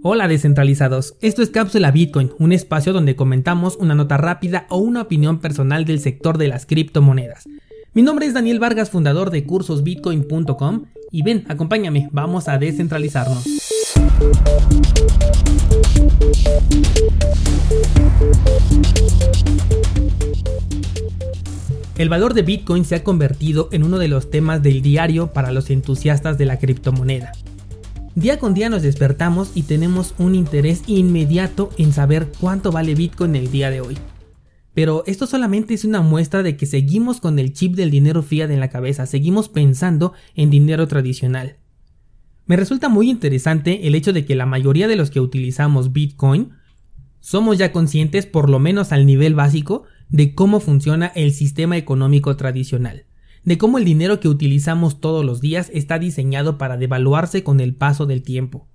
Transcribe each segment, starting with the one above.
Hola descentralizados, esto es Cápsula Bitcoin, un espacio donde comentamos una nota rápida o una opinión personal del sector de las criptomonedas. Mi nombre es Daniel Vargas, fundador de cursosbitcoin.com y ven, acompáñame, vamos a descentralizarnos. El valor de Bitcoin se ha convertido en uno de los temas del diario para los entusiastas de la criptomoneda. Día con día nos despertamos y tenemos un interés inmediato en saber cuánto vale Bitcoin el día de hoy. Pero esto solamente es una muestra de que seguimos con el chip del dinero fiat en la cabeza, seguimos pensando en dinero tradicional. Me resulta muy interesante el hecho de que la mayoría de los que utilizamos Bitcoin somos ya conscientes, por lo menos al nivel básico, de cómo funciona el sistema económico tradicional de cómo el dinero que utilizamos todos los días está diseñado para devaluarse con el paso del tiempo.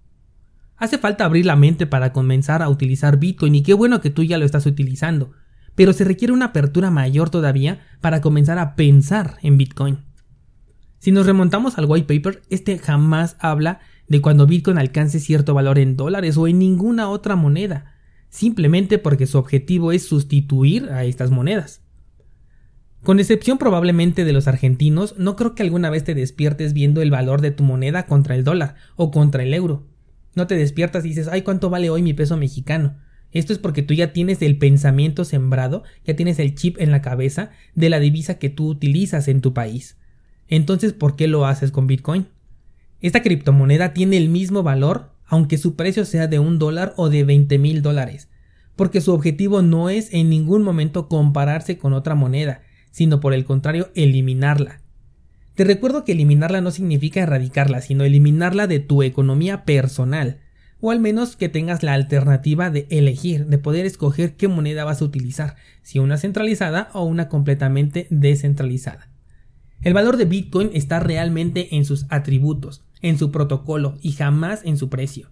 Hace falta abrir la mente para comenzar a utilizar Bitcoin y qué bueno que tú ya lo estás utilizando, pero se requiere una apertura mayor todavía para comenzar a pensar en Bitcoin. Si nos remontamos al white paper, este jamás habla de cuando Bitcoin alcance cierto valor en dólares o en ninguna otra moneda, simplemente porque su objetivo es sustituir a estas monedas. Con excepción probablemente de los argentinos, no creo que alguna vez te despiertes viendo el valor de tu moneda contra el dólar o contra el euro. No te despiertas y dices, ay, ¿cuánto vale hoy mi peso mexicano? Esto es porque tú ya tienes el pensamiento sembrado, ya tienes el chip en la cabeza de la divisa que tú utilizas en tu país. Entonces, ¿por qué lo haces con Bitcoin? Esta criptomoneda tiene el mismo valor, aunque su precio sea de un dólar o de 20 mil dólares, porque su objetivo no es en ningún momento compararse con otra moneda, sino por el contrario eliminarla. Te recuerdo que eliminarla no significa erradicarla, sino eliminarla de tu economía personal, o al menos que tengas la alternativa de elegir, de poder escoger qué moneda vas a utilizar, si una centralizada o una completamente descentralizada. El valor de Bitcoin está realmente en sus atributos, en su protocolo y jamás en su precio.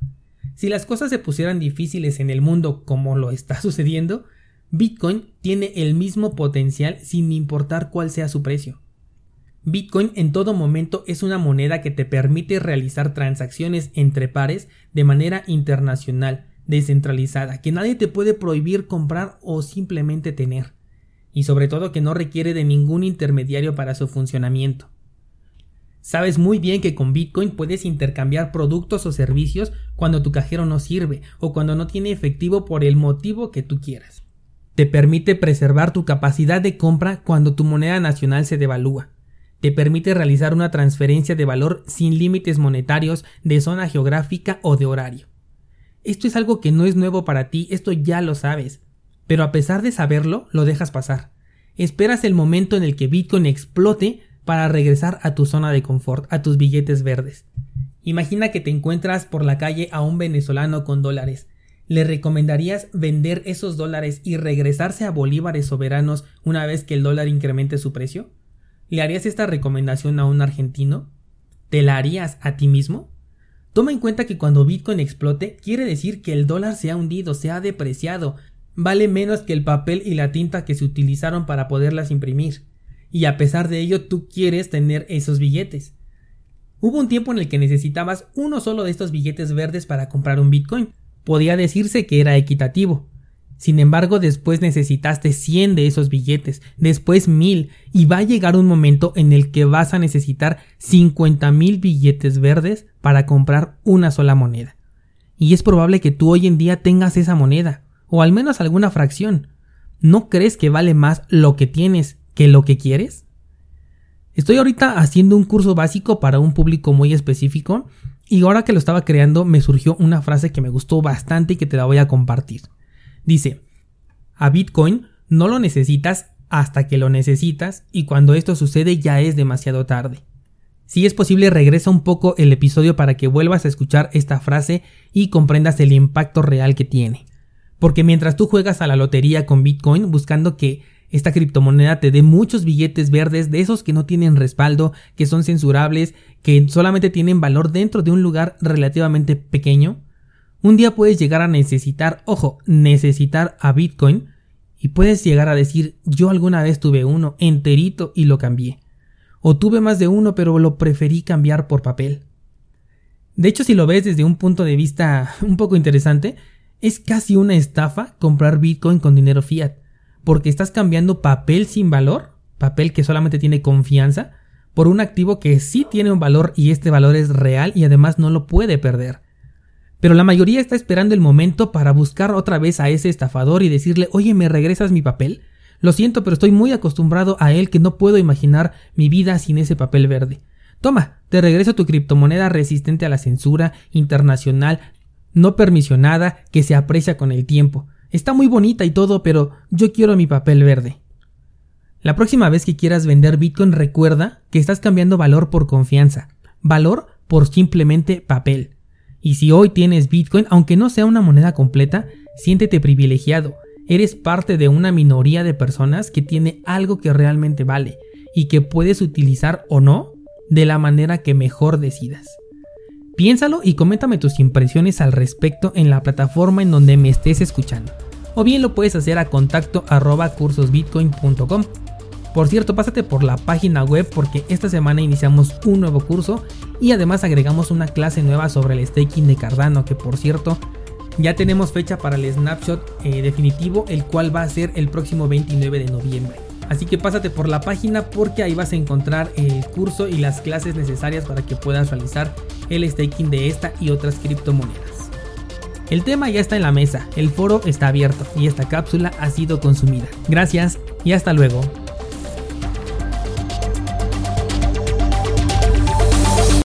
Si las cosas se pusieran difíciles en el mundo como lo está sucediendo, Bitcoin tiene el mismo potencial sin importar cuál sea su precio. Bitcoin en todo momento es una moneda que te permite realizar transacciones entre pares de manera internacional, descentralizada, que nadie te puede prohibir comprar o simplemente tener, y sobre todo que no requiere de ningún intermediario para su funcionamiento. Sabes muy bien que con Bitcoin puedes intercambiar productos o servicios cuando tu cajero no sirve o cuando no tiene efectivo por el motivo que tú quieras. Te permite preservar tu capacidad de compra cuando tu moneda nacional se devalúa. Te permite realizar una transferencia de valor sin límites monetarios de zona geográfica o de horario. Esto es algo que no es nuevo para ti, esto ya lo sabes. Pero a pesar de saberlo, lo dejas pasar. Esperas el momento en el que Bitcoin explote para regresar a tu zona de confort, a tus billetes verdes. Imagina que te encuentras por la calle a un venezolano con dólares. ¿Le recomendarías vender esos dólares y regresarse a bolívares soberanos una vez que el dólar incremente su precio? ¿Le harías esta recomendación a un argentino? ¿Te la harías a ti mismo? Toma en cuenta que cuando Bitcoin explote quiere decir que el dólar se ha hundido, se ha depreciado, vale menos que el papel y la tinta que se utilizaron para poderlas imprimir. Y a pesar de ello tú quieres tener esos billetes. Hubo un tiempo en el que necesitabas uno solo de estos billetes verdes para comprar un Bitcoin, podía decirse que era equitativo. Sin embargo, después necesitaste 100 de esos billetes, después 1000, y va a llegar un momento en el que vas a necesitar 50 mil billetes verdes para comprar una sola moneda. Y es probable que tú hoy en día tengas esa moneda, o al menos alguna fracción. ¿No crees que vale más lo que tienes que lo que quieres? Estoy ahorita haciendo un curso básico para un público muy específico y ahora que lo estaba creando me surgió una frase que me gustó bastante y que te la voy a compartir. Dice, a Bitcoin no lo necesitas hasta que lo necesitas y cuando esto sucede ya es demasiado tarde. Si es posible regresa un poco el episodio para que vuelvas a escuchar esta frase y comprendas el impacto real que tiene. Porque mientras tú juegas a la lotería con Bitcoin buscando que esta criptomoneda te dé muchos billetes verdes de esos que no tienen respaldo, que son censurables, que solamente tienen valor dentro de un lugar relativamente pequeño. Un día puedes llegar a necesitar, ojo, necesitar a Bitcoin y puedes llegar a decir yo alguna vez tuve uno enterito y lo cambié. O tuve más de uno pero lo preferí cambiar por papel. De hecho, si lo ves desde un punto de vista un poco interesante, es casi una estafa comprar Bitcoin con dinero fiat, porque estás cambiando papel sin valor, papel que solamente tiene confianza, por un activo que sí tiene un valor y este valor es real y además no lo puede perder. Pero la mayoría está esperando el momento para buscar otra vez a ese estafador y decirle, oye, ¿me regresas mi papel? Lo siento, pero estoy muy acostumbrado a él que no puedo imaginar mi vida sin ese papel verde. Toma, te regreso tu criptomoneda resistente a la censura internacional, no permisionada, que se aprecia con el tiempo. Está muy bonita y todo, pero yo quiero mi papel verde. La próxima vez que quieras vender Bitcoin recuerda que estás cambiando valor por confianza, valor por simplemente papel. Y si hoy tienes Bitcoin, aunque no sea una moneda completa, siéntete privilegiado. Eres parte de una minoría de personas que tiene algo que realmente vale y que puedes utilizar o no de la manera que mejor decidas. Piénsalo y coméntame tus impresiones al respecto en la plataforma en donde me estés escuchando. O bien lo puedes hacer a contacto arroba cursosbitcoin.com por cierto, pásate por la página web porque esta semana iniciamos un nuevo curso y además agregamos una clase nueva sobre el staking de Cardano, que por cierto ya tenemos fecha para el snapshot eh, definitivo, el cual va a ser el próximo 29 de noviembre. Así que pásate por la página porque ahí vas a encontrar el curso y las clases necesarias para que puedas realizar el staking de esta y otras criptomonedas. El tema ya está en la mesa, el foro está abierto y esta cápsula ha sido consumida. Gracias y hasta luego.